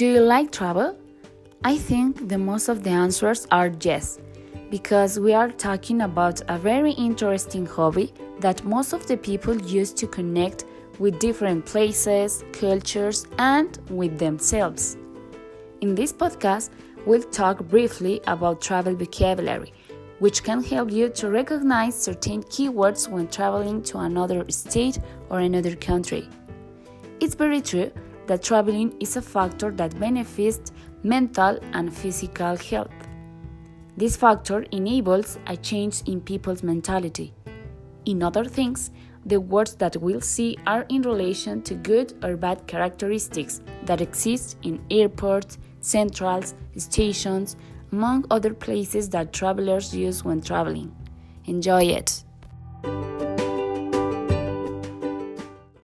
Do you like travel? I think the most of the answers are yes, because we are talking about a very interesting hobby that most of the people use to connect with different places, cultures, and with themselves. In this podcast, we'll talk briefly about travel vocabulary, which can help you to recognize certain keywords when traveling to another state or another country. It's very true that traveling is a factor that benefits mental and physical health. This factor enables a change in people's mentality. In other things, the words that we'll see are in relation to good or bad characteristics that exist in airports, centrals, stations, among other places that travelers use when traveling. Enjoy it!